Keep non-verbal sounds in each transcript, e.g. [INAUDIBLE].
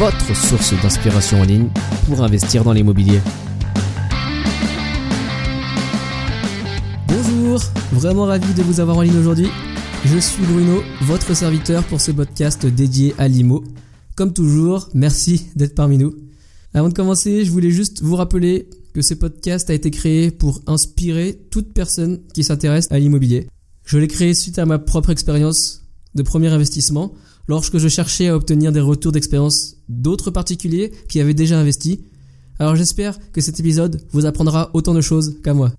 votre source d'inspiration en ligne pour investir dans l'immobilier. Bonjour, vraiment ravi de vous avoir en ligne aujourd'hui. Je suis Bruno, votre serviteur pour ce podcast dédié à l'IMO. Comme toujours, merci d'être parmi nous. Avant de commencer, je voulais juste vous rappeler que ce podcast a été créé pour inspirer toute personne qui s'intéresse à l'immobilier. Je l'ai créé suite à ma propre expérience de premier investissement lorsque je cherchais à obtenir des retours d'expérience d'autres particuliers qui avaient déjà investi. Alors j'espère que cet épisode vous apprendra autant de choses qu'à moi.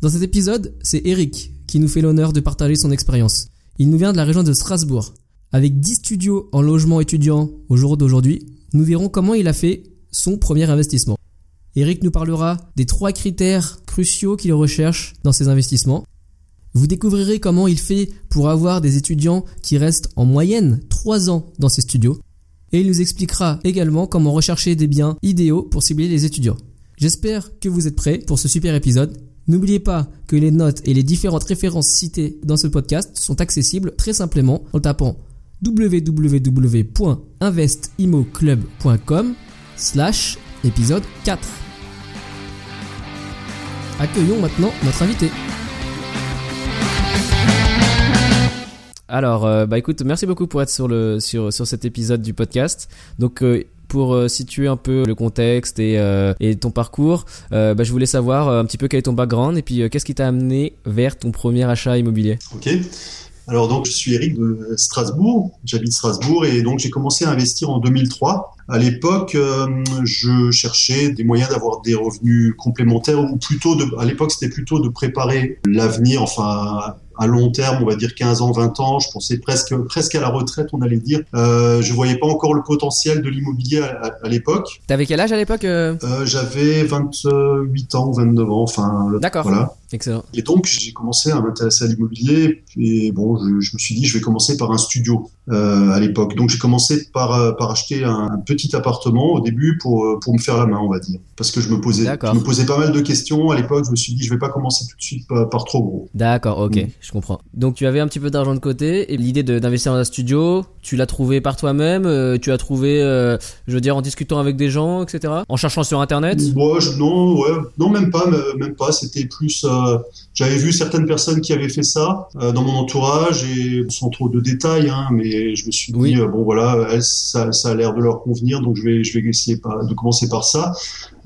Dans cet épisode, c'est Eric qui nous fait l'honneur de partager son expérience. Il nous vient de la région de Strasbourg. Avec 10 studios en logement étudiant au jour d'aujourd'hui, nous verrons comment il a fait son premier investissement. Eric nous parlera des trois critères cruciaux qu'il recherche dans ses investissements vous découvrirez comment il fait pour avoir des étudiants qui restent en moyenne 3 ans dans ses studios. Et il nous expliquera également comment rechercher des biens idéaux pour cibler les étudiants. J'espère que vous êtes prêts pour ce super épisode. N'oubliez pas que les notes et les différentes références citées dans ce podcast sont accessibles très simplement en tapant www.investimoclub.com slash épisode 4. Accueillons maintenant notre invité. Alors, euh, bah écoute, merci beaucoup pour être sur le sur sur cet épisode du podcast. Donc euh, pour euh, situer un peu le contexte et, et ton parcours, bah, je voulais savoir un petit peu quel est ton background et puis qu'est-ce qui t'a amené vers ton premier achat immobilier? Ok. Alors donc je suis Eric de Strasbourg, j'habite Strasbourg et donc j'ai commencé à investir en 2003. À l'époque, je cherchais des moyens d'avoir des revenus complémentaires ou plutôt de, à l'époque c'était plutôt de préparer l'avenir, enfin à long terme, on va dire 15 ans, 20 ans. Je pensais presque presque à la retraite, on allait dire. Euh, je voyais pas encore le potentiel de l'immobilier à, à, l'époque. T'avais quel âge à l'époque euh... euh, J'avais 28 ans, 29 ans, enfin. D'accord. Voilà. Excellent. Et donc j'ai commencé à m'intéresser à l'immobilier et bon, je, je, me suis dit je vais commencer par un studio euh, à l'époque. Donc j'ai commencé par euh, par acheter un, un, petit appartement au début pour euh, pour me faire la main, on va dire, parce que je me posais je me posais pas mal de questions à l'époque. Je me suis dit je vais pas commencer tout de suite par, par trop gros. D'accord, ok. Mm je comprends. Donc tu avais un petit peu d'argent de côté et l'idée d'investir dans un studio, tu l'as trouvé par toi-même, euh, tu as trouvé, euh, je veux dire, en discutant avec des gens, etc. En cherchant sur internet? Ouais, non, ouais, non même pas, même pas. C'était plus, euh, j'avais vu certaines personnes qui avaient fait ça dans mon entourage et sans trop de détails, hein, mais je me suis dit bon voilà, ça, ça a l'air de leur convenir, donc je vais, je vais essayer par, de commencer par ça.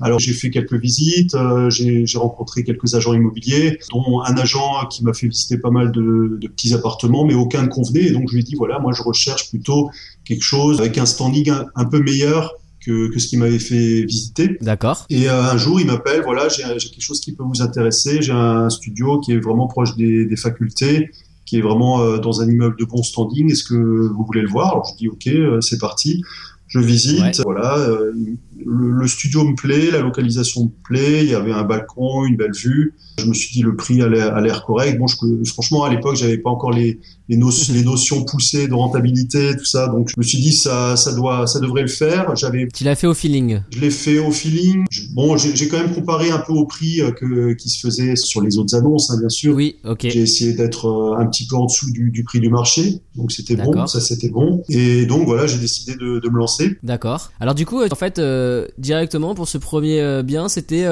Alors j'ai fait quelques visites, euh, j'ai rencontré quelques agents immobiliers, dont un agent qui m'a fait visiter pas mal de, de, petits appartements, mais aucun ne convenait. Et donc je lui ai dit voilà, moi je recherche plutôt quelque chose avec un standing un, peu meilleur que, que, ce qui m'avait fait visiter. D'accord. Et euh, un jour, il m'appelle, voilà, j'ai quelque chose qui peut vous intéresser. J'ai un studio qui est vraiment proche des, des facultés, qui est vraiment euh, dans un immeuble de bon standing. Est-ce que vous voulez le voir? Alors je dis ok, euh, c'est parti. Je visite, voilà, le, le, studio me plaît, la localisation me plaît, il y avait un balcon, une belle vue. Je me suis dit le prix a l'air correct. Bon, je, franchement, à l'époque, j'avais pas encore les, les, notions, [LAUGHS] les notions poussées de rentabilité, tout ça. Donc, je me suis dit ça, ça doit, ça devrait le faire. J'avais. Tu l'as fait au feeling. Je l'ai fait au feeling. bon, j'ai quand même comparé un peu au prix euh, que qui se faisait sur les autres annonces, hein, bien sûr. Oui, ok. J'ai essayé d'être euh, un petit peu en dessous du, du prix du marché, donc c'était bon, ça c'était bon. Et donc voilà, j'ai décidé de, de, me lancer. D'accord. Alors du coup, en fait, euh, directement pour ce premier bien, c'était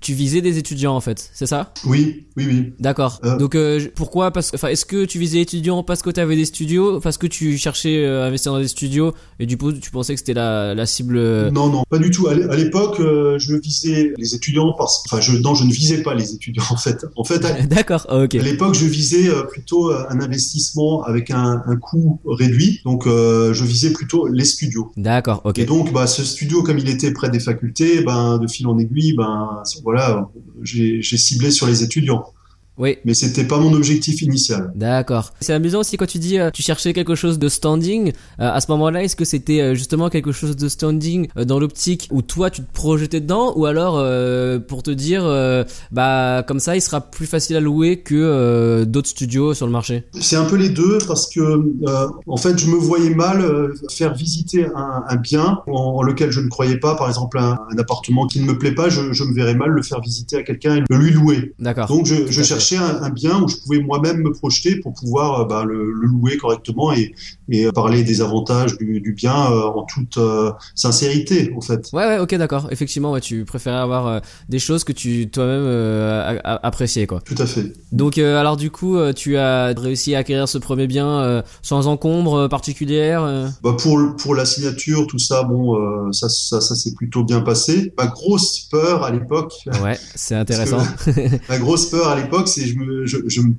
tu visais des étudiants en fait c'est ça? Oui, oui, oui. D'accord. Euh... Donc euh, pourquoi? Parce, enfin, est-ce que tu visais étudiant parce que tu avais des studios, parce que tu cherchais euh, à investir dans des studios et du coup tu pensais que c'était la, la cible euh, Non, non, pas du tout. À l'époque, je visais les étudiants parce, enfin, je, non, je ne visais pas les étudiants [LAUGHS] en fait. En fait, [LAUGHS] d'accord, ok. À l'époque, je visais plutôt un investissement avec un, un coût réduit, donc je visais plutôt les studios. D'accord, ok. Et donc, bah, ce studio, comme il était près des facultés, ben, de fil en aiguille, ben, voilà, j'ai ciblé sur les étudiants. Oui. Mais c'était pas mon objectif initial. D'accord. C'est amusant aussi quand tu dis euh, tu cherchais quelque chose de standing. Euh, à ce moment-là, est-ce que c'était euh, justement quelque chose de standing euh, dans l'optique où toi tu te projetais dedans, ou alors pour te dire bah comme ça il sera plus facile à louer que d'autres studios sur le marché? C'est un peu les deux parce que en fait je me voyais mal faire visiter un, un bien en, en, lequel je ne croyais pas, par exemple un, un appartement qui ne me plaît pas, je, je, me verrais mal le faire visiter à quelqu'un et le lui louer. D'accord. Donc je, je cherchais un, un, bien où je pouvais moi-même me projeter pour pouvoir bah, le, le, louer correctement et, et parler des avantages du, du bien en toute sincérité en fait. Ouais ouais ok d'accord. Effectivement ouais, tu préférais avoir des choses que tu toi-même euh, appréciais quoi. Tout à fait. Donc euh, alors du coup tu as réussi à acquérir ce premier bien sans encombre particulière bah, pour pour la signature tout ça bon ça ça ça s'est plutôt bien passé. Ma grosse peur à l'époque. Ouais, c'est [LAUGHS] intéressant. ma grosse peur à l'époque, c'est je me, je, je me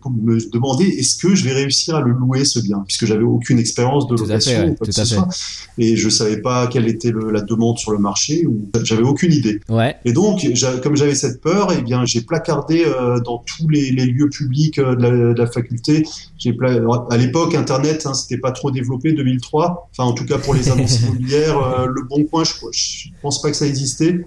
demandais est-ce que je vais réussir à le louer ce bien, puisque j'avais aucune expérience de location ouais, ou soit, et je savais pas quelle était le, la demande sur le marché, ou j'avais aucune idée. Ouais. Et donc, comme j'avais cette peur, eh bien, j'ai placardé euh, dans tous les, les, lieux publics euh, de, la, de, la, faculté. J'ai à l'époque, Internet, hein, c'était pas trop développé, 2003. Enfin, en tout cas pour les [LAUGHS] annonces immobilières, euh, le Bon Coin, je, je pense pas que ça existait.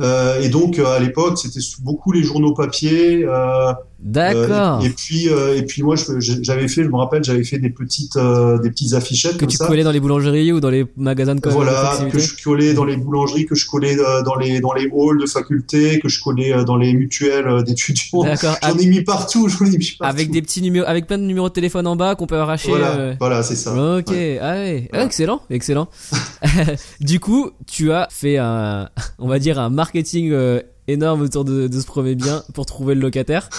Euh, et donc à l'époque, c'était beaucoup les journaux papier. Euh, D'accord. et puis et puis moi, j'avais fait, je me rappelle, j'avais fait des petites des petites affichettes que comme tu ça. collais dans les boulangeries ou dans les magasins de commerce. Voilà, que je collais dans les boulangeries, que je collais dans les dans les halls de faculté, que je collais dans les mutuelles d'étudiants. D'accord. J'en ai mis partout. [LAUGHS] J'en ai mis partout. Avec des petits numéros, avec plein de numéros de téléphone en bas qu'on peut arracher. Voilà, euh... voilà c'est ça. Ok, ouais. ah ouais, voilà. excellent, excellent. [LAUGHS] [LAUGHS] du coup, tu as fait un, on va dire un marketing euh, énorme autour de, de, ce premier bien pour trouver le locataire. [LAUGHS]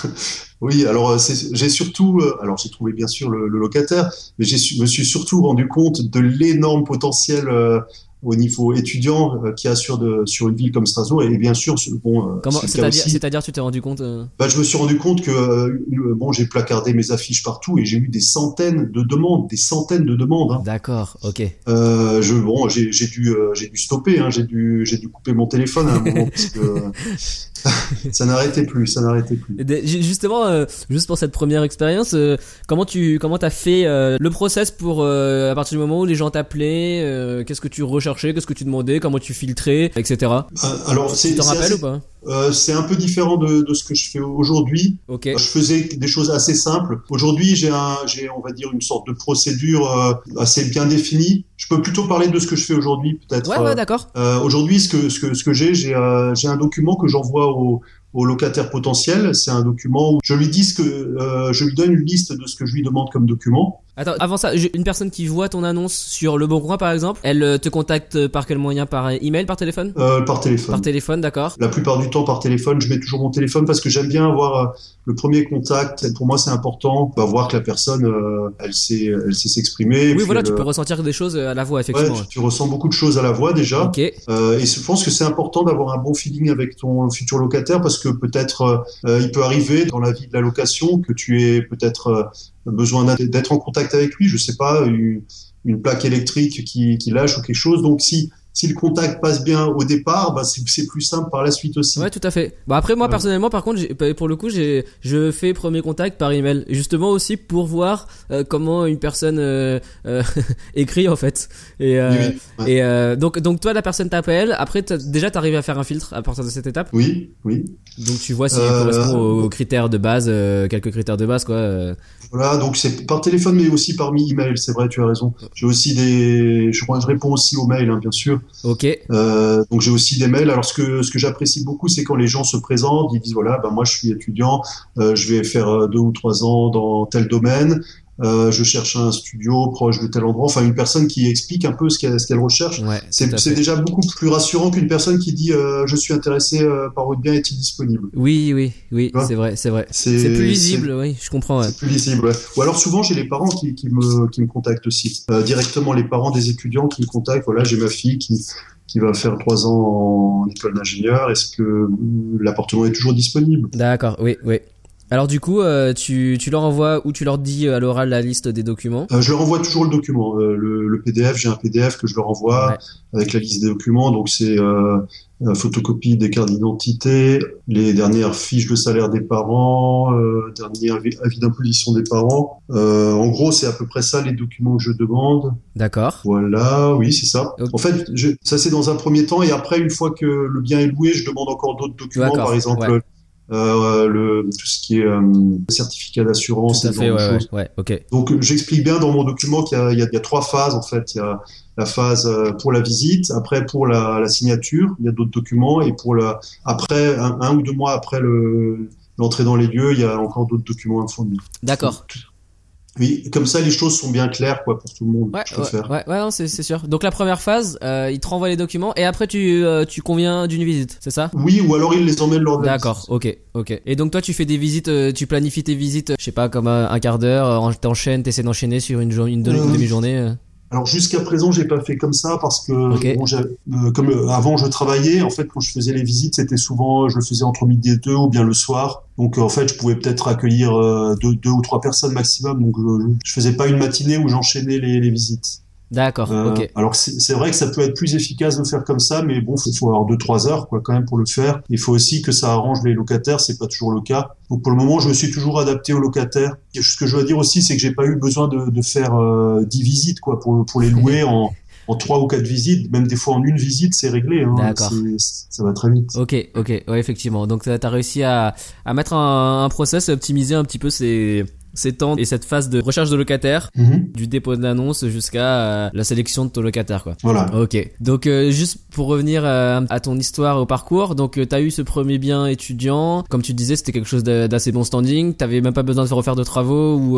Oui, alors j'ai surtout, euh, alors j'ai trouvé bien sûr le, le locataire, mais je me suis surtout rendu compte de l'énorme potentiel euh, au niveau étudiant euh, qui a sur, de, sur une ville comme Strasbourg et bien sûr bon euh, c'est-à-dire tu t'es rendu compte euh... bah, je me suis rendu compte que bon j'ai placardé mes affiches partout et j'ai eu des centaines de demandes des centaines de demandes hein. d'accord ok euh, je bon j'ai dû j'ai dû stopper hein, j'ai dû j'ai dû couper mon téléphone à un moment parce que [LAUGHS] ça n'arrêtait plus ça n'arrêtait plus. Justement euh, juste pour cette première expérience euh, comment tu comment t'as fait euh, le process pour à partir du moment où les gens t'appelaient qu'est-ce que tu recherchais qu'est-ce que tu demandais comment tu filtrais etc alors c'est tu t'en rappelles assez... ou pas? Euh, c'est un peu différent de, de, ce que je fais aujourd'hui. Okay. Je faisais des choses assez simples. Aujourd'hui, j'ai, on va dire, une sorte de procédure euh, assez bien définie. Je peux plutôt parler de ce que je fais aujourd'hui, peut-être. Ouais, ouais, d'accord. Euh, aujourd'hui, ce que, ce que, ce que j'ai, j'ai, un document que j'envoie au, au locataire potentiel. C'est un document où je lui dis ce que, euh, je lui donne une liste de ce que je lui demande comme document. Attends, avant ça, une personne qui voit ton annonce sur Le Bon Coin, par exemple, elle te contacte par quel moyen Par email, par téléphone? Euh, Par téléphone. Par téléphone, d'accord. La plupart du temps par téléphone. Je mets toujours mon téléphone parce que j'aime bien avoir euh, le premier contact. Pour moi, c'est important. Bah, voir que la personne, euh, elle sait, elle sait s'exprimer. Oui, voilà, tu peux ressentir des choses à la voix, effectivement. Ouais, tu, tu, ressens beaucoup de choses à la voix déjà. Ok. Euh, et je pense que c'est important d'avoir un bon feeling avec ton futur locataire parce que peut-être euh, il peut arriver dans la vie de la location que tu aies peut-être besoin d'être en contact avec lui, je sais pas, une, plaque électrique qui, qui, lâche ou quelque chose. Donc si si le contact passe bien au départ, bah c'est plus simple par la suite aussi. Ouais, tout à fait. Bah après moi Ouais. personnellement, par contre, j'ai- pour le coup, j'ai je fais premier contact par email, justement aussi pour voir euh, comment une personne euh, euh, [LAUGHS] écrit en fait. Et, Oui, oui, et donc donc toi la personne t'appelle. Après déjà t'arrives à faire un filtre à partir de cette étape? oui, oui. Donc tu vois si correspond aux, critères de base, quelques critères de base quoi. Voilà, donc c'est par téléphone, mais aussi par email. C'est vrai, tu as raison. J'ai aussi des, je, je réponds aussi aux mails, hein, bien sûr. Ok. Euh, donc j'ai aussi des mails. Alors ce que ce que j'apprécie beaucoup, c'est quand les gens se présentent, ils disent voilà, ben moi je suis étudiant, euh, je vais faire euh, deux ou trois ans dans tel domaine. Euh, je cherche un studio proche de tel endroit. Enfin, une personne qui explique un peu ce qu'elle ce qu'elle recherche. Ouais. C'est déjà beaucoup plus rassurant qu'une personne qui dit euh, je suis intéressé euh, par votre bien, est-il disponible? Oui oui oui, c'est vrai c'est vrai. C'est C'est plus lisible, oui, je comprends. Ouais. C'est plus lisible. ouais. Ou alors souvent j'ai les parents qui, qui me qui me contactent aussi Euh, directement les parents des étudiants qui me contactent. Voilà, j'ai ma fille qui qui va faire trois ans en école d'ingénieur. Est-ce que euh, l'appartement est toujours disponible? D'accord, oui oui. Alors du coup, euh, tu, tu leur envoies ou tu leur dis à l'oral la liste des documents Je leur envoie toujours le document, le, le, PDF. J'ai un PDF que je leur envoie avec la liste des documents. Donc c'est photocopie des cartes d'identité, les dernières fiches de salaire des parents, euh, dernier avis, d'imposition des parents. Euh, en gros, c'est à peu près ça les documents que je demande. D'accord. Voilà, oui, c'est ça. En fait, je, ça c'est dans un premier temps et après, une fois que le bien est loué, je demande encore d'autres documents, par exemple. Euh, le, tout ce qui est euh, certificat d'assurance. Tout à fait, ouais, ouais, ok. Donc j'explique bien dans mon document qu'il y, y, y a, trois phases en fait. Il y a la phase euh, pour la visite, après pour la, la signature, il y a d'autres documents, et pour la après un, un ou deux mois après le l'entrée dans les lieux, il y a encore d'autres documents à fournir. D'accord. Oui, comme ça les choses sont bien claires quoi pour tout le monde. Ouais, ouais, ouais, ouais, non, c'est sûr. Donc la première phase, euh, il te renvoie les documents et après tu euh, tu conviens d'une visite, c'est ça? Oui, ou alors il les emmène de D'accord, ok, ok. Et donc toi tu fais des visites, euh, tu planifies tes visites, je sais pas comme un, quart d'heure, t'enchaînes, t'essaies d'enchaîner sur une, une, une euh, demi-journée. Alors jusqu'à présent, j'ai pas fait comme ça parce que bon, euh, comme euh, avant je travaillais, en fait quand je faisais les visites, c'était souvent je le faisais entre midi et deux ou bien le soir. Donc en fait, je pouvais peut-être accueillir euh, deux, deux, ou trois personnes maximum. Donc je, faisais pas une matinée où j'enchaînais les, les visites. D'accord. Euh, ok. Alors c'est vrai que ça peut être plus efficace de faire comme ça, mais bon, il faut avoir deux trois heures quoi quand même pour le faire. Il faut aussi que ça arrange les locataires, c'est pas toujours le cas. Donc pour le moment, je me suis toujours adapté aux locataires. Et ce que je dois dire aussi, c'est que j'ai pas eu besoin de, de faire euh, dix visites quoi pour pour les louer en en trois ou quatre visites, même des fois en une visite, c'est réglé. Hein. D'accord. Ça va très vite. Ok, ok, ouais, effectivement. Donc, tu as réussi à, à mettre un, un process, à optimiser un petit peu ces, ces temps et cette phase de recherche de locataire, mhm. du dépôt de l'annonce jusqu'à euh, la sélection de ton locataire, quoi. Voilà. Ok. Donc euh, juste pour revenir euh, à ton histoire au parcours, donc tu as eu ce premier bien étudiant, comme tu disais, c'était quelque chose d'assez bon standing. T'avais même pas besoin de refaire de travaux ou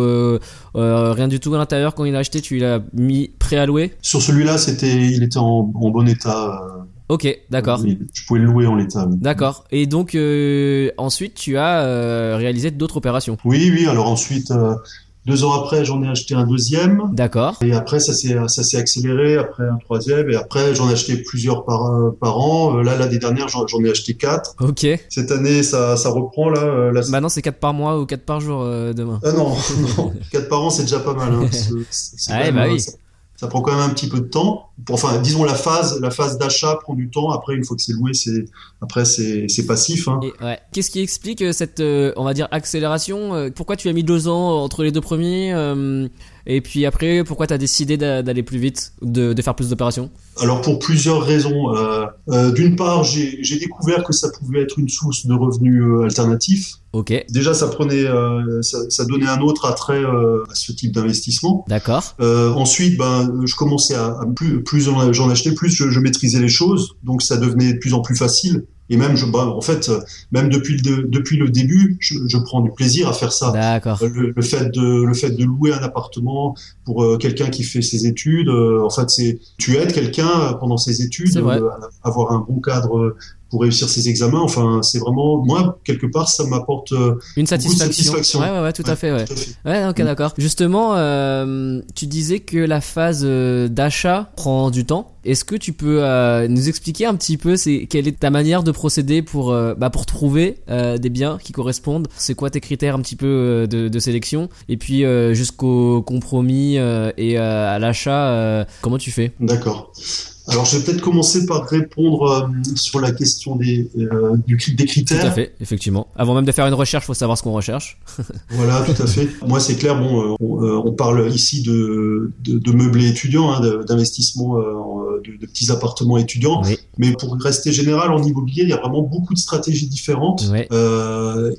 rien du tout à l'intérieur quand il a acheté, tu l'as mis préalloué. Sur celui-là, c'était, il était en, en bon état. Ok, d'accord. je pouvais le louer en l'état. D'accord. Et donc euh, ensuite, tu as euh, réalisé d'autres opérations. Oui, oui. Alors ensuite, euh, deux ans après, j'en ai acheté un deuxième. D'accord. Et après, ça s'est ça s'est accéléré. Après un troisième. Et après, j'en ai acheté plusieurs par par an. là, l'année dernière, j'en ai acheté quatre. Ok. Cette année, ça ça reprend là. là Maintenant, c'est quatre par mois ou quatre par jour demain. Ah non, [LAUGHS] non. quatre par an, c'est déjà pas mal. Hein, [LAUGHS] ah, bah oui ça prend quand même un petit peu de temps. Enfin, disons la phase, la phase d'achat prend du temps. Après, une fois que c'est loué, c'est après c'est c'est passif. Hein. ouais. Qu'est-ce qui explique euh, cette, euh, on va dire, accélération euh, Pourquoi tu as mis deux ans entre les deux premiers Et puis après, pourquoi tu as décidé d'aller plus vite, de, de faire plus d'opérations? Alors pour plusieurs raisons. D'une part, j'ai découvert que ça pouvait être une source de revenus alternatifs. Ok. Déjà, ça prenait, ça, ça, donnait un autre attrait à ce type d'investissement. D'accord. ensuite, ben, je commençais à, à plus, plus j'en achetais, plus je, je, maîtrisais les choses, donc ça devenait de plus en plus facile. Et même, je, bah, en fait, même depuis le, depuis le début, je, je prends du plaisir à faire ça. D'accord. Le, le, fait de le fait de louer un appartement pour euh, quelqu'un qui fait ses études, euh, en fait, c'est tu aides quelqu'un pendant ses études, euh, avoir un bon cadre pour réussir ses examens. Enfin, c'est vraiment moi quelque part ça m'apporte euh, une satisfaction. Ouais, ouais, ouais, tout à fait, ouais. Ouais, ok, mm. d'accord. Justement, euh, tu disais que la phase euh, d'achat prend du temps. Est-ce que tu peux euh, nous expliquer un petit peu c'est quelle est ta manière de procéder pour bah, pour trouver des biens qui correspondent? C'est quoi tes critères un petit peu de, de sélection? Et puis jusqu'au compromis et à l'achat, comment tu fais? D'accord. Alors, je vais peut-être commencer par répondre euh, sur la question des, euh, du, des critères. Tout à fait, effectivement. Avant même de faire une recherche, faut savoir ce qu'on recherche. [LAUGHS] voilà, tout à fait. Moi, c'est clair. Bon, euh, on, euh, on, parle ici de, de, de meublés étudiants, hein, d'investissement de, de, petits appartements étudiants. Oui. Mais pour rester général en immobilier, il y a vraiment beaucoup de stratégies différentes. Oui.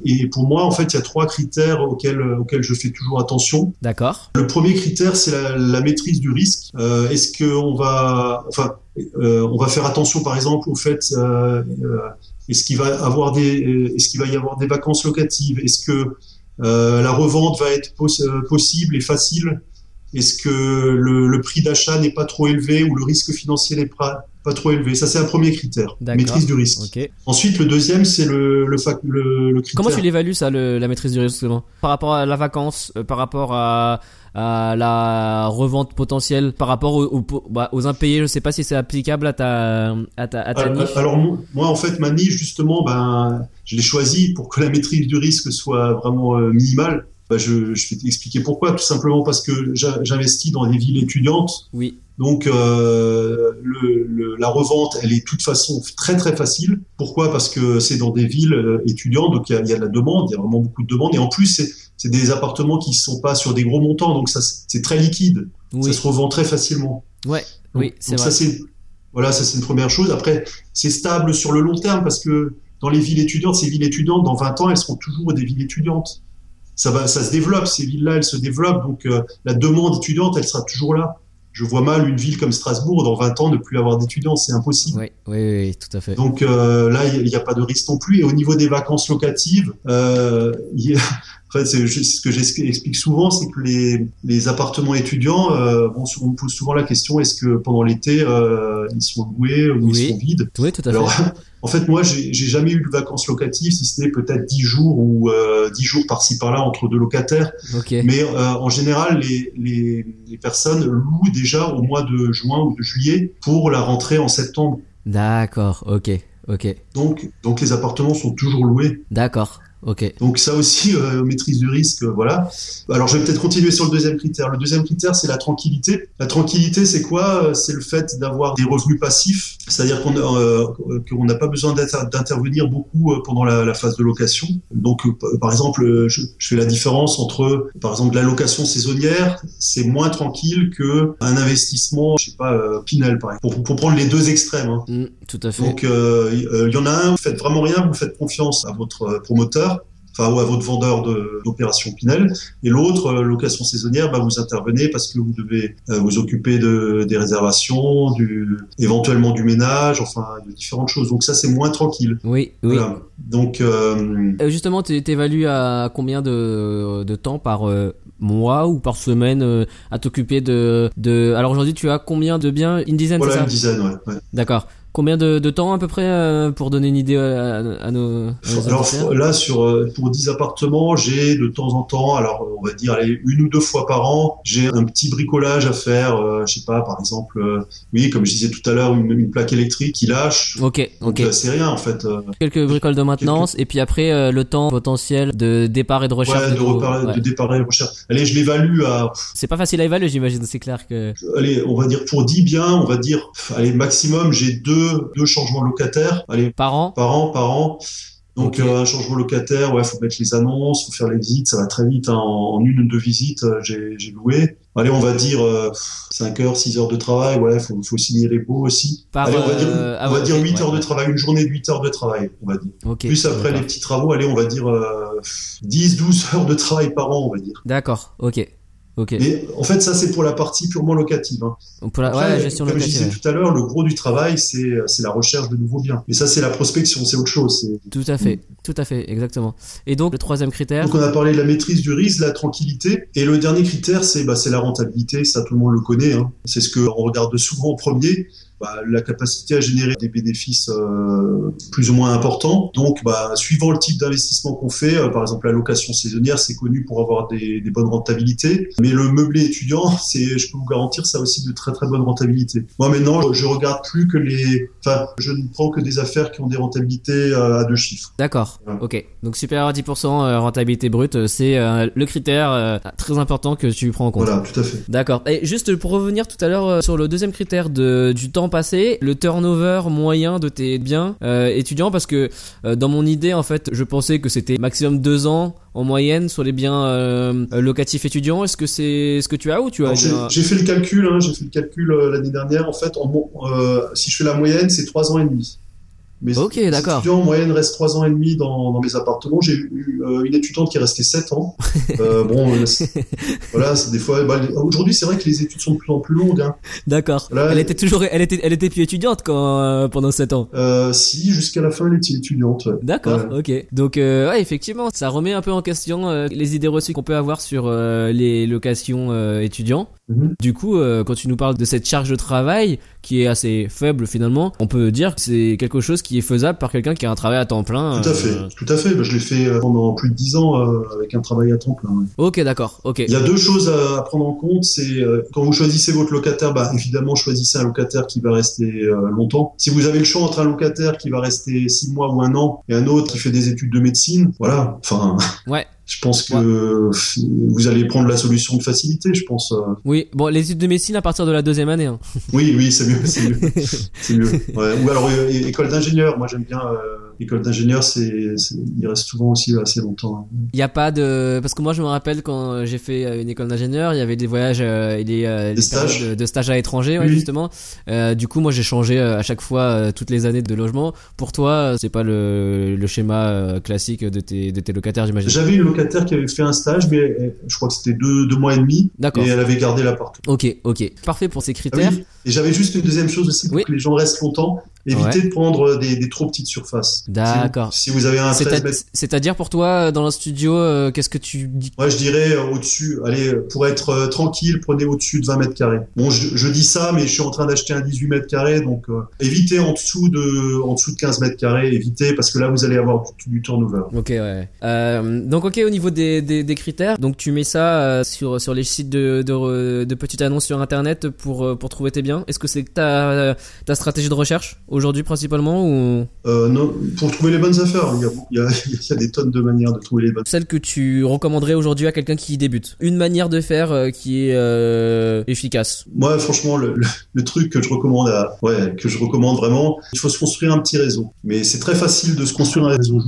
et pour moi, en fait, il y a trois critères auxquels, auxquels je fais toujours attention. D'accord. Le premier critère, c'est la, la, maîtrise du risque. Est-ce qu'on va, enfin euh, on va faire attention, par exemple, au fait euh, euh, est-ce qu'il va avoir des, est-ce qu'il va y avoir des vacances locatives? Est-ce que la revente va être possible et facile? Est-ce que le, le prix d'achat n'est pas trop élevé ou le risque financier n'est pas, pas trop élevé? Ça, c'est un premier critère, maîtrise du risque. Ensuite, le deuxième, c'est le, le, fac- le, le critère. Comment tu l'évalues ça, la maîtrise du risque justement? Par rapport à la vacance, euh, par rapport à, à la revente potentielle, par rapport aux, aux, bah, aux impayés, je sais pas si c'est applicable à ta, à ta, à ta Alors, niche. alors, mo- moi, en fait, ma niche, justement, ben, je l'ai choisie pour que la maîtrise du risque soit vraiment euh, minimale. Ben, je, je vais t'expliquer pourquoi. Tout simplement parce que j'investis dans des villes étudiantes. Oui. Donc, euh, le, le- la revente, elle est de toute façon très très facile. Pourquoi? Parce que c'est dans des villes euh, étudiantes, donc il y, a, y a de la demande, il y a vraiment beaucoup de demande. Et en plus, c'est des appartements qui sont pas sur des gros montants, donc ça c'est très liquide. Oui. Ça se revend très facilement. Ouais. Donc- Oui, c'est vrai. ça c'est voilà, ça c'est une première chose. Après, c'est stable sur le long terme parce que dans les villes étudiantes, ces villes étudiantes, dans 20 ans, elles seront toujours des villes étudiantes. Ça va, ça se développe. Ces villes-là, elles se développent. Donc euh, la demande étudiante, elle sera toujours là. Je vois mal une ville comme Strasbourg dans 20 ans ne plus avoir d'étudiants, c'est impossible. Oui, oui, oui, tout à fait. Donc euh, là, il n'y a pas de risque non plus. Et au niveau des vacances locatives, euh, [LAUGHS] y a- en fait, c'est ce que j'explique souvent, c'est que les, les appartements étudiants, euh, on, on me pose souvent la question est-ce que pendant l'été euh, ils sont loués ou Oui. ils sont vides? Oui, tout à Alors, fait. [LAUGHS] en fait, moi, j'ai j'ai jamais eu de vacances locatives, si ce n'est peut-être 10 jours ou euh, 10 jours par-ci par-là entre deux locataires. Mais euh, en général, les, les, les personnes louent déjà au mois de juin ou de juillet pour la rentrée en septembre. D'accord. Ok. Ok. Donc, donc les appartements sont toujours loués. D'accord. Ok. Donc ça aussi, euh, maîtrise du risque, euh, voilà. Alors je vais peut-être continuer sur le deuxième critère. Le deuxième critère, c'est la tranquillité. La tranquillité, c'est quoi Euh, C'est le fait d'avoir des revenus passifs, c'est-à-dire qu'on euh, qu'on n'a pas besoin d'inter- d'intervenir beaucoup euh, pendant la, la phase de location. Donc euh, par exemple, euh, je, je fais la différence entre, par exemple, la location saisonnière, c'est moins tranquille que un investissement, je sais pas, euh, Pinel par exemple, pour, pour prendre les deux extrêmes. hein. Mm, tout à fait. Donc, euh, il y en a un, vous faites vraiment rien, vous faites confiance à votre euh, promoteur, enfin, ou à votre vendeur de- d'opération Pinel. Et l'autre, euh, location saisonnière, bah, vous intervenez parce que vous devez euh, vous occuper de, des réservations, du, éventuellement du ménage, enfin, de différentes choses. Donc ça, c'est moins tranquille. oui, oui. Voilà. Donc, euh, Euh, justement, tu t'évalues à combien de, de temps par euh, mois ou par semaine euh, à t'occuper de, de... Alors aujourd'hui, tu as combien de biens? Une dizaine, voilà c'est une ça? dizaine, ouais. ouais. D'accord. Combien de, de temps à peu près euh, pour donner une idée à, à nos, à nos Alors là, sur euh, pour 10 appartements, j'ai de temps en temps, alors on va dire allez, une ou deux fois par an, j'ai un petit bricolage à faire. euh, je sais pas, par exemple, euh, oui, comme je disais tout à l'heure, une, une plaque électrique qui lâche. Ok, ok. euh, c'est rien en fait. euh, Quelques bricoles de maintenance et puis après euh, le temps potentiel de départ et de recherche. ouais, de de, Ouais. de départ et de recherche. Allez, je l'évalue à, C'est pas facile à évaluer, j'imagine. C'est clair que. allez, on va dire pour 10 biens, on va dire, allez, maximum, j'ai deux deux changements locataires. Allez, Par an. par an, par an. Donc euh, un changement locataire, ouais, faut mettre les annonces, faut faire les visites, ça va très vite. hein. En, en une ou deux visites, euh, j'ai loué. Allez, on va dire euh, 5 heures, 6 heures de travail, ouais, faut, faut signer les baux aussi. Par, allez, on va dire, euh, ah on va ouais, dire ok, 8 ouais, heures de travail, une journée de 8 heures de travail, on va dire. Plus après les petits travaux, allez, on va dire euh, 10, 12 heures de travail par an, on va dire. D'accord. Ok. Ok. Mais en fait, ça, c'est pour la partie purement locative. Hein. Pour la, Après, ouais, la gestion comme je disais tout à l'heure, le gros du travail, c'est la recherche de nouveaux biens. Mais ça, c'est la prospection, c'est autre chose. Tout à fait. Tout à fait. Exactement. Et donc le troisième critère. Donc on a parlé de la maîtrise du risque, de la tranquillité, et le dernier critère c'est bah, c'est la rentabilité, ça tout le monde le connaît, hein. c'est ce qu'on regarde souvent en premier, bah, la capacité à générer des bénéfices euh, plus ou moins importants. Donc bah, suivant le type d'investissement qu'on fait, euh, par exemple la location saisonnière c'est connu pour avoir des, des bonnes rentabilités, mais le meublé étudiant [LAUGHS] c'est je peux vous garantir ça aussi de très très bonnes rentabilités. Moi maintenant je regarde plus que les, enfin je ne prends que des affaires qui ont des rentabilités euh, à deux chiffres. D'accord. Voilà. Ok. Donc supérieur à 10% euh, rentabilité brute, euh, c'est le critère très important que tu prends en compte. Voilà, tout à fait. D'accord. Et juste pour revenir tout à l'heure sur le deuxième critère de, du temps passé, le turnover moyen de tes biens euh, étudiants, parce que euh, dans mon idée, en fait, je pensais que c'était maximum deux ans en moyenne sur les biens euh, euh, locatifs étudiants. Est-ce que c'est ce que tu as ou tu as J'ai fait le calcul, hein, j'ai fait le calcul euh, l'année dernière. En fait, en, si je fais la moyenne, c'est trois ans et demi. Mes Ok, d'accord. étudiants en moyenne restent trois ans et demi dans, dans mes appartements. J'ai eu euh, une étudiante qui est restée sept ans. [LAUGHS] Euh, bon, euh, [LAUGHS] voilà, c'est des fois. bah, Aujourd'hui, c'est vrai que les études sont de plus en plus longues. Hein. D'accord. Elle était toujours, elle était, elle était plus étudiante quand euh, pendant 7 ans. Euh, si, jusqu'à la fin, elle était étudiante. ouais. D'accord, Ouais. ok. Donc euh, ouais, effectivement, ça remet un peu en question les idées reçues qu'on peut avoir sur euh, les locations euh, étudiants. Mhm. Du coup, euh, quand tu nous parles de cette charge de travail qui est assez faible finalement, on peut dire que c'est quelque chose qui est faisable par quelqu'un qui a un travail à temps plein. Tout à euh, fait, tout à fait. Bah, je l'ai fait euh, pendant plus de dix ans euh, avec un travail à temps plein. ouais. Ok, d'accord. Ok. Il y a deux choses à, prendre en compte. C'est quand vous choisissez votre locataire, bah, évidemment choisissez un locataire qui va rester longtemps. Si vous avez le choix entre un locataire qui va rester six mois ou un an et un autre qui fait des études de médecine, voilà. Enfin, Ouais. Je pense que vous allez prendre la solution de facilité. Je pense. euh. Oui. Bon, les études de médecine à partir de la deuxième année. Hein. Oui, oui, c'est mieux, c'est mieux, [LAUGHS] c'est mieux. Ouais. Ou alors école d'ingénieur. Moi, j'aime bien euh, école d'ingénieur. C'est, il reste souvent aussi assez longtemps. Il n'y a pas de parce que moi je me rappelle quand j'ai fait euh, une école d'ingénieur, il y avait des voyages euh, et des, euh, des stages. de, de stages à l'étranger, ouais, justement. Euh, du coup, moi j'ai changé à chaque fois toutes les années de logement. Pour toi, c'est pas le, le schéma classique de tes de tes locataires, j'imagine? J'avais une locataire qui avait fait un stage, mais je crois que c'était deux, deux mois et demi, D'accord. et elle avait gardé l'appart. Ok, ok. Parfait pour ces Ah critères. oui. Et j'avais juste une deuxième chose aussi pour Oui. que les gens restent longtemps. Évitez de prendre des, des trop petites surfaces. D'accord. Si, vous- si vous avez un 13 C'est-à- mètres, C'est-à-dire pour toi euh, dans un studio, euh, qu'est-ce que tu dis? Moi je dirais euh, au-dessus. Allez, pour être euh, tranquille, prenez au-dessus de 20 mètres carrés. Bon, je, je dis ça, mais je suis en train d'acheter un 18 mètres carrés, donc euh, évitez en dessous de en dessous de 15 mètres carrés. Évitez parce que là vous allez avoir du, du turnover. Ok, ouais. Euh, donc, ok, au niveau des, des, des critères, donc tu mets ça euh, sur, sur les sites de, de, petites annonces sur internet pour, euh, pour trouver tes biens. Est-ce que c'est ta, ta stratégie de recherche aujourd'hui principalement ou? Euh, non, pour trouver les bonnes affaires, il y, a, il, y a, [LAUGHS] il y a des tonnes de manières de trouver les bonnes. celle que tu recommanderais aujourd'hui à quelqu'un qui débute Une manière de faire euh, qui est euh, efficace. Moi, franchement, le, le, le truc que je recommande à, ouais, que je recommande vraiment, il faut se construire un petit réseau. Mais c'est très facile de se construire un réseau.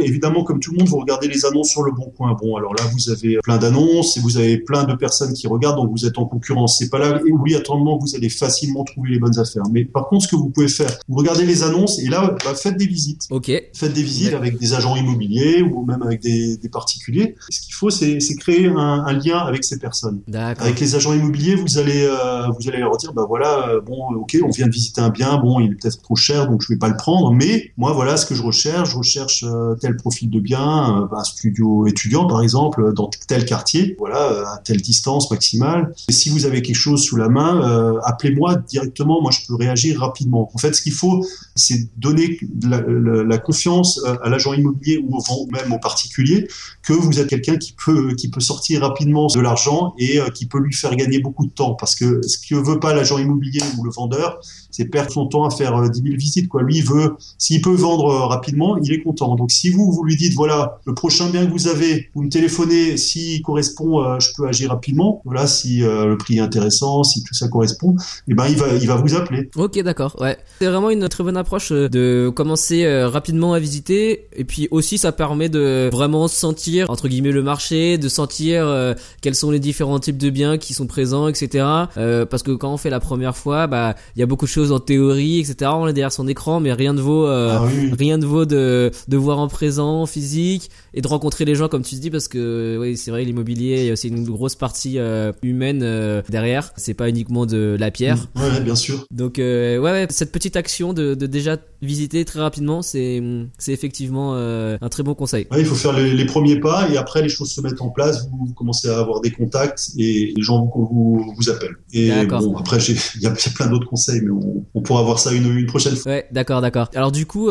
Évidemment, comme tout le monde, vous regardez les annonces sur le bon coin. Bon, alors là, vous avez plein d'annonces et vous avez plein de personnes qui regardent, donc vous êtes en concurrence. C'est pas là, et obligatoirement, vous allez facilement trouver les bonnes affaires. Mais par contre, ce que vous pouvez faire, vous regardez les annonces et là, bah, faites des visites. Ok, Faites des visites avec des agents immobiliers ou même avec des, des particuliers. Ce qu'il faut, c'est créer un, un lien avec ces personnes. Avec les agents immobiliers, vous allez euh, vous allez leur dire bah voilà euh, bon euh, ok on vient de visiter un bien bon il est peut-être trop cher donc je vais pas le prendre mais moi voilà ce que je recherche. Je recherche euh, tel profil de bien euh, un studio étudiant par exemple dans tel quartier. Voilà à telle distance maximale. Et si vous avez quelque chose sous la main euh, appelez-moi directement. Moi je peux réagir rapidement. En fait ce qu'il faut c'est donner la, la- confiance euh, à l'agent immobilier ou même au particulier que vous êtes quelqu'un qui peut qui peut sortir rapidement de l'argent et euh, qui peut lui faire gagner beaucoup de temps. Parce que ce que veut pas l'agent immobilier ou le vendeur c'est perdre son temps à faire euh, 10 000 visites quoi. Lui veut s'il peut vendre euh, rapidement il est content. Donc si vous vous lui dites voilà le prochain bien que vous avez vous me téléphonez s'il correspond euh, je peux agir rapidement voilà si euh, le prix est intéressant si tout ça correspond et ben il va il va vous appeler. Ok, d'accord. Ouais, c'est vraiment une très bonne approche euh, de commencer euh, rapidement à visiter, et puis aussi ça permet de vraiment sentir entre guillemets le marché, de sentir euh, quels sont les différents types de biens qui sont présents, etc. Euh, parce que quand on fait la première fois, bah il y a beaucoup de choses en théorie, etc. On est derrière son écran, mais rien ne vaut. euh, ah oui Rien ne vaut de, de voir en présent, en physique, et de rencontrer les gens comme tu dis, parce que oui, c'est vrai, l'immobilier, il y a aussi une grosse partie euh, humaine euh, derrière. C'est pas uniquement de la pierre. ouais bien sûr Donc euh, ouais, ouais, cette petite action de, de déjà visiter très rapidement, c'est c'est effectivement euh, un très bon conseil. Ouais, il faut faire les, les premiers pas et après les choses se mettent en place. Vous, vous commencez à avoir des contacts et les gens vous, vous, vous appellent. Et D'accord. bon, après [LAUGHS] il y a, plein d'autres conseils, mais on, on pourra voir ça une, une prochaine fois. Ouais, d'accord, d'accord. Alors du coup,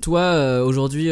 toi aujourd'hui,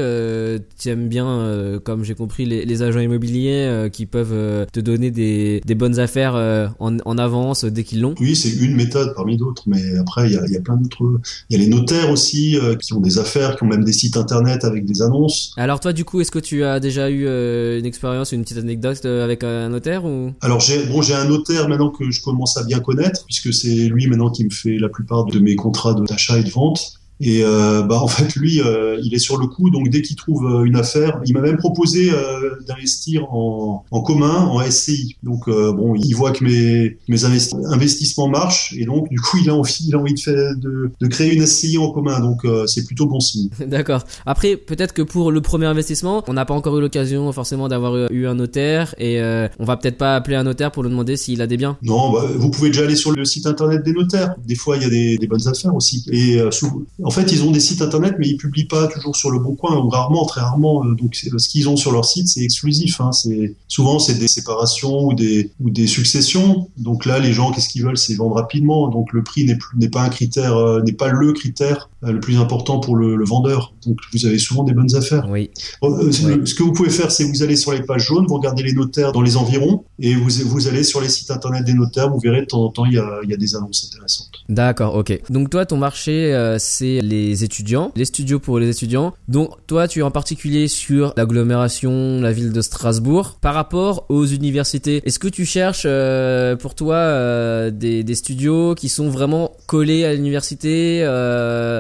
tu aimes bien, euh, comme j'ai compris, les, les agents immobiliers euh, qui peuvent euh, te donner des, des bonnes affaires en, en avance dès qu'ils l'ont. Oui, c'est une méthode parmi d'autres, mais après il y a, il y a plein d'autres. Il y a les notaires aussi qui ont des affaires, qui ont même des sites internet avec des annonces. Alors toi, du coup, est-ce que tu as déjà eu une expérience, une petite anecdote avec un notaire ou? Alors j'ai bon un notaire maintenant que je commence à bien connaître puisque c'est lui maintenant qui me fait la plupart de mes contrats d'achat et de vente. Et euh, bah en fait lui euh, il est sur le coup. Donc dès qu'il trouve euh, une affaire il m'a même proposé euh, d'investir en, en commun en SCI donc euh, bon il voit que mes mes investi- investissements marchent. Et donc du coup il a envie il a envie de faire de, de créer une SCI en commun. Donc euh, c'est plutôt bon signe. [LAUGHS] D'accord. Après, peut-être que pour le premier investissement, on n'a pas encore eu l'occasion forcément d'avoir eu- un notaire. Et euh, on va peut-être pas appeler un notaire pour lui demander s'il a des biens. non bah, vous pouvez déjà aller sur le site internet des notaires. Des fois il y a des, des bonnes affaires aussi. Et euh, sous- en fait, ils ont des sites internet, mais ils publient pas toujours sur le bon coin ou rarement, très rarement. Donc, ce qu'ils ont sur leur site, c'est exclusif. Hein. C'est souvent c'est des séparations ou des ou des successions. Donc là, les gens, qu'est-ce qu'ils veulent, c'est vendre rapidement. Donc le prix n'est n'est pas un critère, n'est pas le critère le plus important pour le, le, vendeur. Donc vous avez souvent des bonnes affaires. Oui. Ce que vous pouvez faire, c'est vous allez sur les pages jaunes, vous regardez les notaires dans les environs et vous vous allez sur les sites internet des notaires, vous verrez de temps en temps il y a, il y a des annonces intéressantes. D'accord, ok. Donc toi, ton marché, euh, les étudiants, les studios pour les étudiants. Donc toi, tu es en particulier sur l'agglomération, la ville de Strasbourg. Par rapport aux universités, est-ce que tu cherches euh, pour toi euh, des, des, studios qui sont vraiment collés à l'université,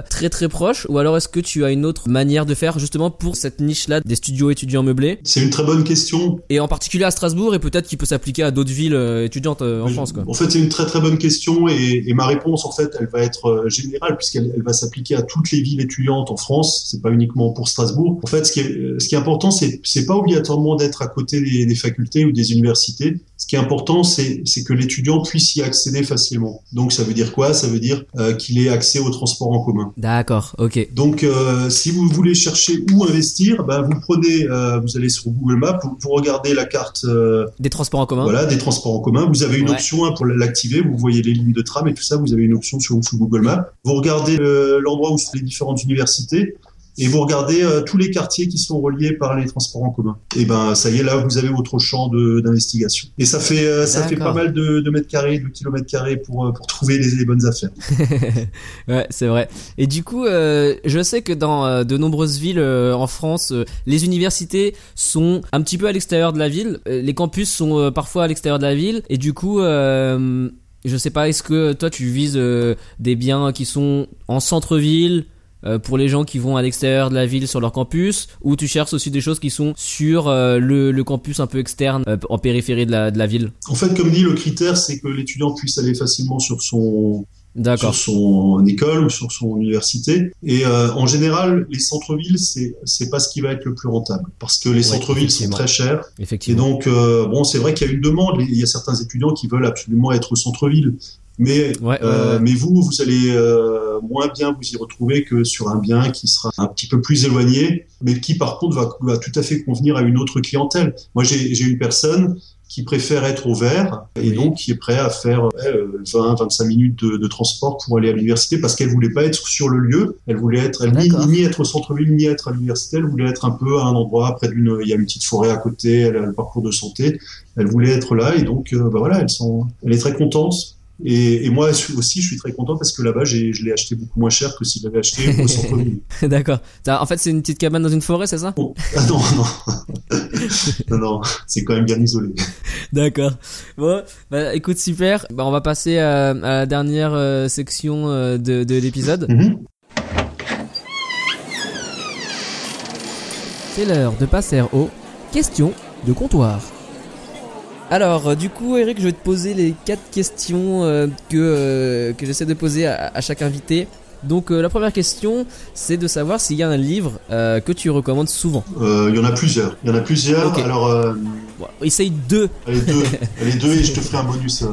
très très proches, ou alors est-ce que tu as une autre manière de faire justement pour cette niche-là des studios étudiants meublés? C'est une très bonne question. Et en particulier à Strasbourg, et peut-être qu'il peut s'appliquer à d'autres villes étudiantes en France. Quoi. En fait, c'est une très très bonne question, et, et ma réponse en fait, elle va être euh, générale puisqu'elle elle va s'appliquer à toutes les villes étudiantes en France. C'est pas uniquement pour Strasbourg. En fait, ce qui est, euh, important, c'est c'est pas obligatoirement d'être à côté des, facultés ou des universités. Ce qui est important, c'est que l'étudiant puisse y accéder facilement. Donc, ça veut dire quoi? Ça veut dire euh, qu'il ait accès au transport en commun. D'accord, ok. Donc, euh, si vous voulez chercher où investir, ben, vous prenez, vous allez sur Google Maps, vous, vous regardez la carte des transports en commun. Voilà, des transports en commun. Vous avez une option hein, pour l'activer. Vous voyez les lignes de tram et tout ça. Vous avez une option sur, Google Maps. Vous regardez l'endroit où sont les différentes universités et vous regardez euh, tous les quartiers qui sont reliés par les transports en commun. Et ben ça y est, là vous avez votre champ d'investigation. Et ça fait euh, ça fait pas mal de, de, mètres carrés, de kilomètres carrés pour euh, pour trouver les, les bonnes affaires. [LAUGHS] ouais, c'est vrai. Et du coup, je sais que dans de nombreuses villes en France, les universités sont un petit peu à l'extérieur de la ville. Les campus sont parfois à l'extérieur de la ville, et du coup je sais pas, est-ce que toi tu vises euh, des biens qui sont en centre-ville euh, pour les gens qui vont à l'extérieur de la ville sur leur campus ou tu cherches aussi des choses qui sont sur euh, le, campus un peu externe en périphérie de la ville. En fait, comme dit, le critère c'est que l'étudiant puisse aller facilement sur son sur son école ou sur son université. Et euh, en général, les centres-villes, c'est c'est pas ce qui va être le plus rentable parce que les centres-villes sont très chers. Effectivement. Et donc euh, bon, c'est vrai qu'il y a une demande. Il y a certains étudiants qui veulent absolument être au centre-ville. Mais euh, mais vous, vous allez euh, moins bien vous y retrouver que sur un bien qui sera un petit peu plus éloigné, mais qui par contre va, va tout à fait convenir à une autre clientèle. Moi, j'ai une personne qui préfère être au vert et donc qui est prêt à faire 20-25 minutes de, de, transport pour aller à l'université parce qu'elle voulait pas être sur le lieu, elle voulait être elle, ni, ni, être au centre-ville ni être à l'université, elle voulait être un peu à un endroit près d'une, il y a une petite forêt à côté, elle a le parcours de santé, elle voulait être là et donc euh, bah voilà, elle, sont, elle est très contente et, et, moi aussi, je suis très content parce que là-bas, je l'ai acheté beaucoup moins cher que si j'avais acheté au [LAUGHS] centre-ville. D'accord. En fait, c'est une petite cabane dans une forêt, c'est ça? Oh. Ah non, non. [LAUGHS] non, non, c'est quand même bien isolé. D'accord. Bon, bah, écoute, super. Bah, on va passer à, à la dernière euh, section euh, de, de l'épisode. Mm-hmm. C'est l'heure de passer aux questions de comptoir. Alors, euh, du coup, Eric, je vais te poser les quatre questions euh, que, euh, que j'essaie de poser à, chaque invité. Donc, la première question, c'est de savoir s'il y a un livre que tu recommandes souvent. Il y en a plusieurs. Il y en a plusieurs. Alors, essaye deux. Allez deux. [LAUGHS] Allez deux et je te ferai un bonus.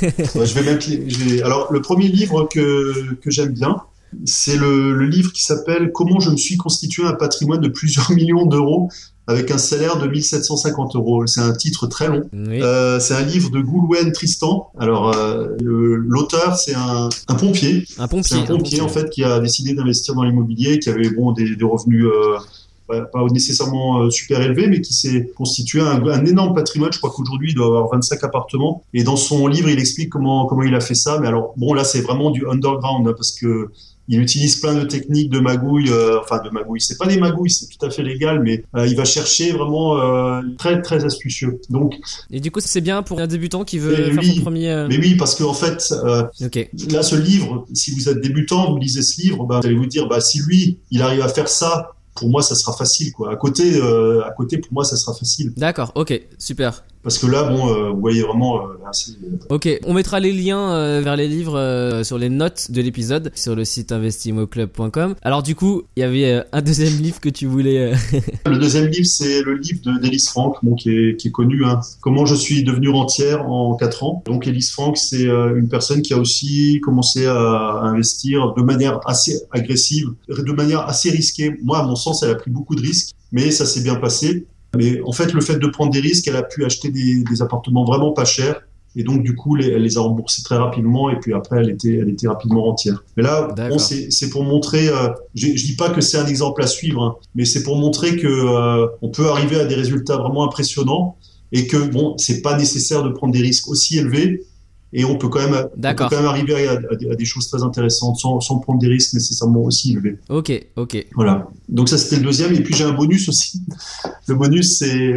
je vais mettre. Les... Alors, le premier livre que que j'aime bien, c'est le, le, livre qui s'appelle Comment je me suis constitué un patrimoine de plusieurs [LAUGHS] millions d'euros avec un salaire de 1750 euros. C'est un titre très long. Euh, c'est un livre de Goulwen Tristan. Alors euh, l'auteur, c'est un, un, pompier. Un pompier. un pompier, en fait qui a décidé d'investir dans l'immobilier, qui avait bon des, des revenus. Euh, pas nécessairement super élevés, mais qui s'est constitué un, un, énorme patrimoine. Je crois qu'aujourd'hui, il doit avoir 25 appartements. Et dans son livre, il explique comment comment il a fait ça. Mais alors, bon, là, c'est vraiment du underground, hein, parce que il utilise plein de techniques de magouille, euh, enfin de magouille. C'est pas des magouilles, c'est tout à fait légal, mais euh, il va chercher vraiment euh, très très astucieux. Donc. Et du coup, c'est bien pour un débutant qui veut faire son premier. Mais oui, parce qu'en fait, okay. là, ce livre, si vous êtes débutant, vous lisez ce livre, bah, vous allez vous dire, bah si lui, il arrive à faire ça, pour moi, ça sera facile, quoi. À côté, à côté, pour moi, ça sera facile. D'accord, ok, super. Parce que là, bon, euh, vous voyez vraiment. Euh, ok, on mettra les liens euh, vers les livres sur les notes de l'épisode sur le site investimoclub.com. Alors du coup, il y avait un deuxième livre que tu voulais. [LAUGHS] le deuxième livre, c'est le livre d'Elise Frank, bon, qui, est, qui est connu. Hein. Comment je suis devenu rentière en 4 ans. Donc Elise Frank, c'est une personne qui a aussi commencé à investir de manière assez agressive, de manière assez risquée. Moi, à mon sens, elle a pris beaucoup de risques, mais ça s'est bien passé. Mais en fait, le fait de prendre des risques, elle a pu acheter des, des appartements vraiment pas chers. Et donc, du coup, elle les a remboursés très rapidement. Et puis après, elle était, elle était rapidement rentière. Mais là, bon, c'est pour montrer. Euh, je, je dis pas que c'est un exemple à suivre, hein, mais c'est pour montrer que euh, on peut arriver à des résultats vraiment impressionnants et que bon, c'est pas nécessaire de prendre des risques aussi élevés et on peut quand même, on quand même arriver à, des choses très intéressantes sans, sans, prendre des risques nécessairement aussi élevés. Ok, ok. Voilà. Donc ça c'était le deuxième et puis j'ai un bonus aussi. Le bonus c'est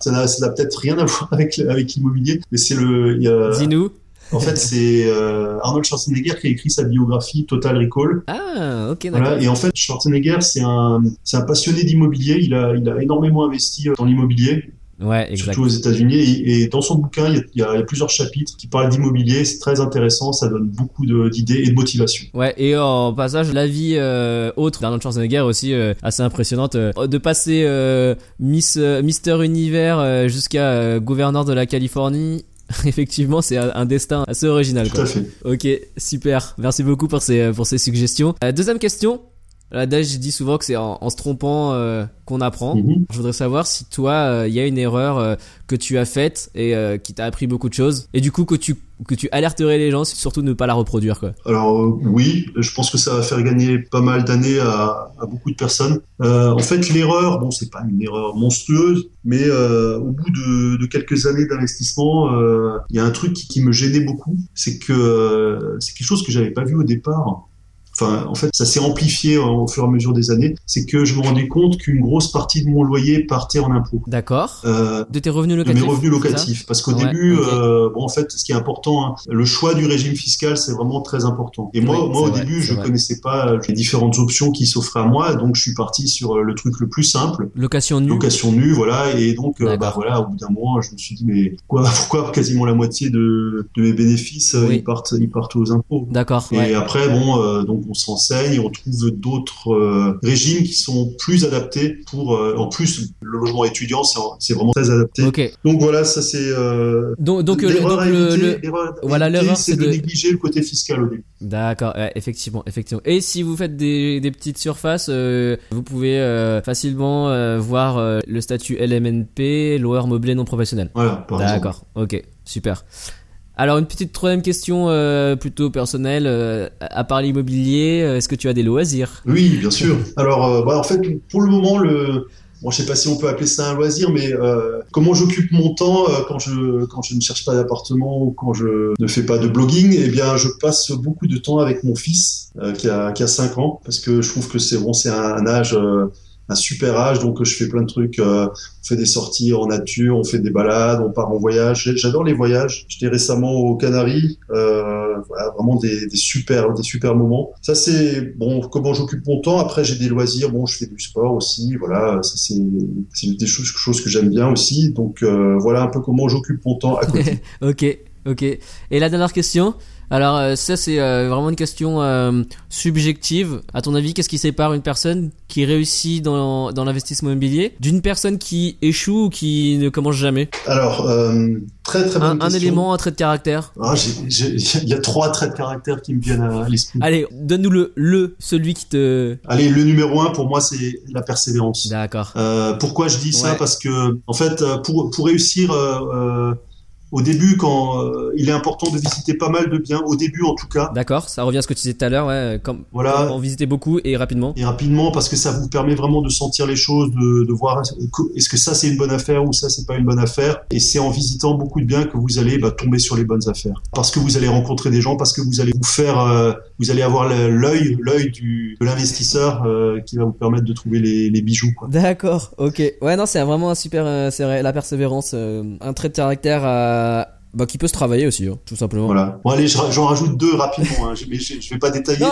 ça n'a peut-être rien à voir avec avec l'immobilier, mais c'est le. Dis-nous. En fait, c'est euh, Arnold Schwarzenegger qui a écrit sa biographie Total Recall. Ah, ok, d'accord. Voilà. Et en fait, Schwarzenegger, c'est un, un passionné d'immobilier. Il a, il a énormément investi dans l'immobilier. Ouais, Surtout aux États-Unis. Et, dans son bouquin, il y, a, plusieurs chapitres qui parlent d'immobilier. C'est très intéressant. Ça donne beaucoup d'idées et de motivation. Ouais. Et en passage, la vie euh, autre d'Arnold Schwarzenegger aussi euh, assez impressionnante. Euh, de passer Miss Mister Univers jusqu'à gouverneur de la Californie. [LAUGHS] Effectivement, c'est un destin assez original. Tout à fait. Ok, super. Merci beaucoup pour ces pour ces suggestions. deuxième question. L'adage dit souvent que c'est en, se trompant euh, qu'on apprend. Mhm. Je voudrais savoir si toi, il euh, y a une erreur euh, que tu as faite et qui t'a appris beaucoup de choses, et du coup que tu que tu alerterais les gens, surtout ne pas la reproduire quoi. Alors oui, je pense que ça va faire gagner pas mal d'années à, à, beaucoup de personnes. en fait, l'erreur, bon, c'est pas une erreur monstrueuse, mais au bout de, de quelques années d'investissement, il y a un truc qui, qui me gênait beaucoup, c'est que c'est quelque chose que j'avais pas vu au départ enfin, en fait, ça s'est amplifié au fur et à mesure des années. C'est que je me rendais compte qu'une grosse partie de mon loyer partait en impôts. D'accord. Euh, de tes revenus locatifs. De mes revenus locatifs, parce qu'au début, euh, bon, en fait, ce qui est important, hein, le choix du régime fiscal, c'est vraiment très important. Et moi, moi, au début, je connaissais pas euh, les différentes options qui s'offraient à moi, donc je suis parti sur le truc le plus simple. Location nue. Location nue, voilà. Et donc, euh, bah voilà, au bout d'un moment, je me suis dit, mais pourquoi, [LAUGHS] pourquoi quasiment la moitié de, de mes bénéfices ils partent, ils partent aux impôts? D'accord. Et après, bon, donc on s'enseigne, on trouve d'autres euh, régimes qui sont plus adaptés pour. Euh, en plus, le logement étudiant, c'est vraiment très adapté. Donc voilà, ça c'est. Euh, donc, donc l'erreur le, voilà l'erreur c'est de... négliger le côté fiscal au début. D'accord, effectivement, effectivement. Et si vous faites des, des petites surfaces, vous pouvez facilement voir le statut LMNP, loueur meublé non professionnel. Voilà. D'accord. Ok, super. Alors une petite troisième question euh, plutôt personnelle. Euh, à part l'immobilier, euh, est-ce que tu as des loisirs? Oui, bien sûr. Alors bah, en fait, pour le moment, le je sais pas si on peut appeler ça un loisir, mais comment j'occupe mon temps quand je quand je ne cherche pas d'appartement ou quand je ne fais pas de blogging Eh bien, je passe beaucoup de temps avec mon fils qui a qui a 5 ans parce que je trouve que c'est bon, c'est un, âge un super âge, donc je fais plein de trucs. Euh, on fait des sorties en nature, on fait des balades, on part en voyage. J'adore les voyages. J'étais récemment aux Canaries, euh, voilà, vraiment des, super, des super moments. Ça c'est bon. Comment j'occupe mon temps. Après j'ai des loisirs. Bon, je fais du sport aussi. Voilà, c'est des choses, que j'aime bien aussi. Donc euh, voilà un peu comment j'occupe mon temps à [LAUGHS] ok, ok. Et la dernière question. Alors euh, ça c'est euh, vraiment une question euh, subjective. À ton avis, qu'est-ce qui sépare une personne qui réussit dans, dans l'investissement immobilier d'une personne qui échoue ou qui ne commence jamais? Alors très très bonne un, un élément, un trait de caractère. Ah, [LAUGHS] il y a trois traits de caractère qui me viennent à l'esprit. Allez, donne-nous le le celui qui te. Allez, le numéro un pour moi c'est la persévérance. D'accord. pourquoi je dis ça? Parce que en fait pour pour réussir au début, quand euh, il est important de visiter pas mal de biens, au début en tout cas. D'accord, ça revient à ce que tu disais tout à l'heure, ouais, comme voilà, en visiter beaucoup et rapidement. Et rapidement, parce que ça vous permet vraiment de sentir les choses, de, de voir est-ce que ça c'est une bonne affaire ou ça c'est pas une bonne affaire. Et c'est en visitant beaucoup de biens que vous allez bah, tomber sur les bonnes affaires, parce que vous allez rencontrer des gens, parce que vous allez vous faire, euh, vous allez avoir l'œil, l'œil du de l'investisseur euh, qui va vous permettre de trouver les, les bijoux. D'accord, ok, ouais non c'est vraiment un super, c'est la persévérance, un trait de caractère. à bah, qui peut se travailler aussi, hein, tout simplement. Voilà. Bon allez, j'en rajoute deux rapidement, hein. [LAUGHS] mais je, je vais pas détailler.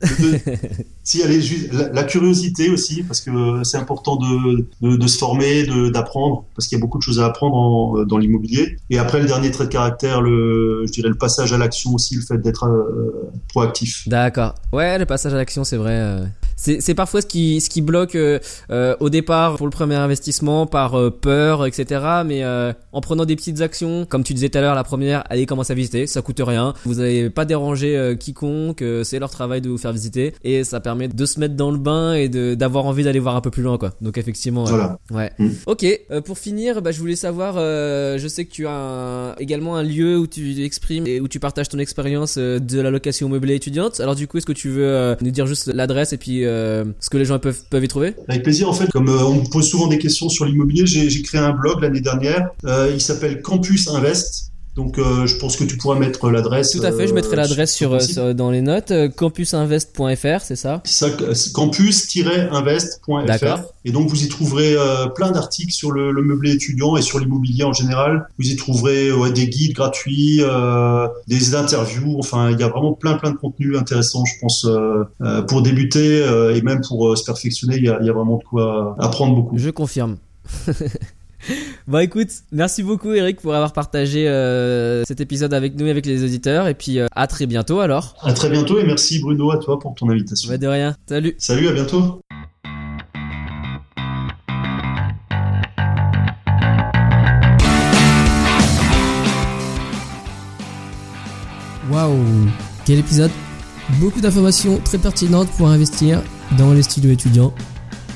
[LAUGHS] si allez, juste, la, curiosité aussi, parce que c'est important de, de, de, se former, d'apprendre, parce qu'il y a beaucoup de choses à apprendre dans l'immobilier. Et après le dernier trait de caractère, le, je dirais le passage à l'action aussi, le fait d'être euh, proactif. D'accord. Ouais, le passage à l'action, c'est vrai. Euh. C'est parfois ce qui, ce qui bloque euh, euh, au départ pour le premier investissement par euh, peur, etc. Mais en prenant des petites actions, comme tu disais tout à l'heure, la première, allez commencer à visiter, ça coûte rien. Vous n'allez pas déranger quiconque, c'est leur travail de vous faire visiter et ça permet de se mettre dans le bain et d'avoir envie d'aller voir un peu plus loin, quoi. Donc effectivement, voilà. ouais. Mm. Ok. pour finir, bah, je voulais savoir, je sais que tu as également un lieu où tu exprimes et où tu partages ton expérience de la location meublée étudiante. Alors du coup, est-ce que tu veux nous dire juste l'adresse et puis euh, ce que les gens peuvent, y trouver Avec plaisir, en fait, comme euh, on me pose souvent des questions sur l'immobilier, j'ai créé un blog l'année dernière. Euh, il s'appelle Campus Invest. Donc euh, je pense que tu pourras mettre l'adresse. Tout à fait, je mettrai l'adresse sur, dans les notes. campusinvest.fr, c'est ça, ça Campus-invest.fr. Et donc vous y trouverez plein d'articles sur le, le, meublé étudiant et sur l'immobilier en général. Vous y trouverez des guides gratuits, des interviews. Enfin, il y a vraiment plein plein de contenus intéressants, je pense, pour débuter et même pour se perfectionner. Il y, a, il y a vraiment de quoi apprendre beaucoup. Je confirme. [LAUGHS] [LAUGHS] bon écoute, merci beaucoup Eric pour avoir partagé euh, cet épisode avec nous et avec les auditeurs et puis euh, à très bientôt alors. À très bientôt et merci Bruno à toi pour ton invitation. Bah de rien. Salut. Salut, à bientôt. Waouh, quel épisode Beaucoup d'informations très pertinentes pour investir dans les studios étudiants.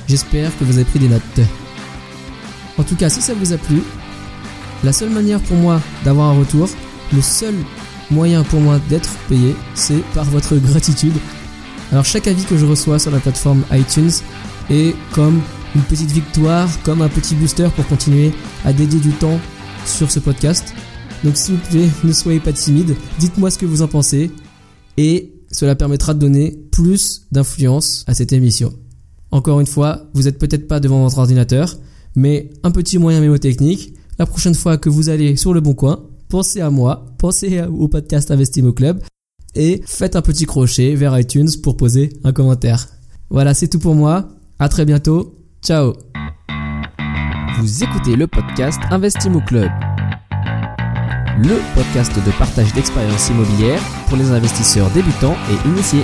J'espère que vous avez pris des notes. En tout cas, si ça vous a plu, la seule manière pour moi d'avoir un retour, le seul moyen pour moi d'être payé, c'est par votre gratitude. Alors chaque avis que je reçois sur la plateforme iTunes est comme une petite victoire, comme un petit booster pour continuer à dédier du temps sur ce podcast. Donc s'il vous plaît, ne soyez pas timide, dites-moi ce que vous en pensez et cela permettra de donner plus d'influence à cette émission. Encore une fois, vous n'êtes peut-être pas devant votre ordinateur, mais un petit moyen mémotechnique. La prochaine fois que vous allez sur le bon coin, pensez à moi, pensez au podcast Investimo Club et faites un petit crochet vers iTunes pour poser un commentaire. Voilà, c'est tout pour moi. À très bientôt. Ciao. Vous écoutez le podcast Investimo Club, le podcast de partage d'expériences immobilières pour les investisseurs débutants et initiés.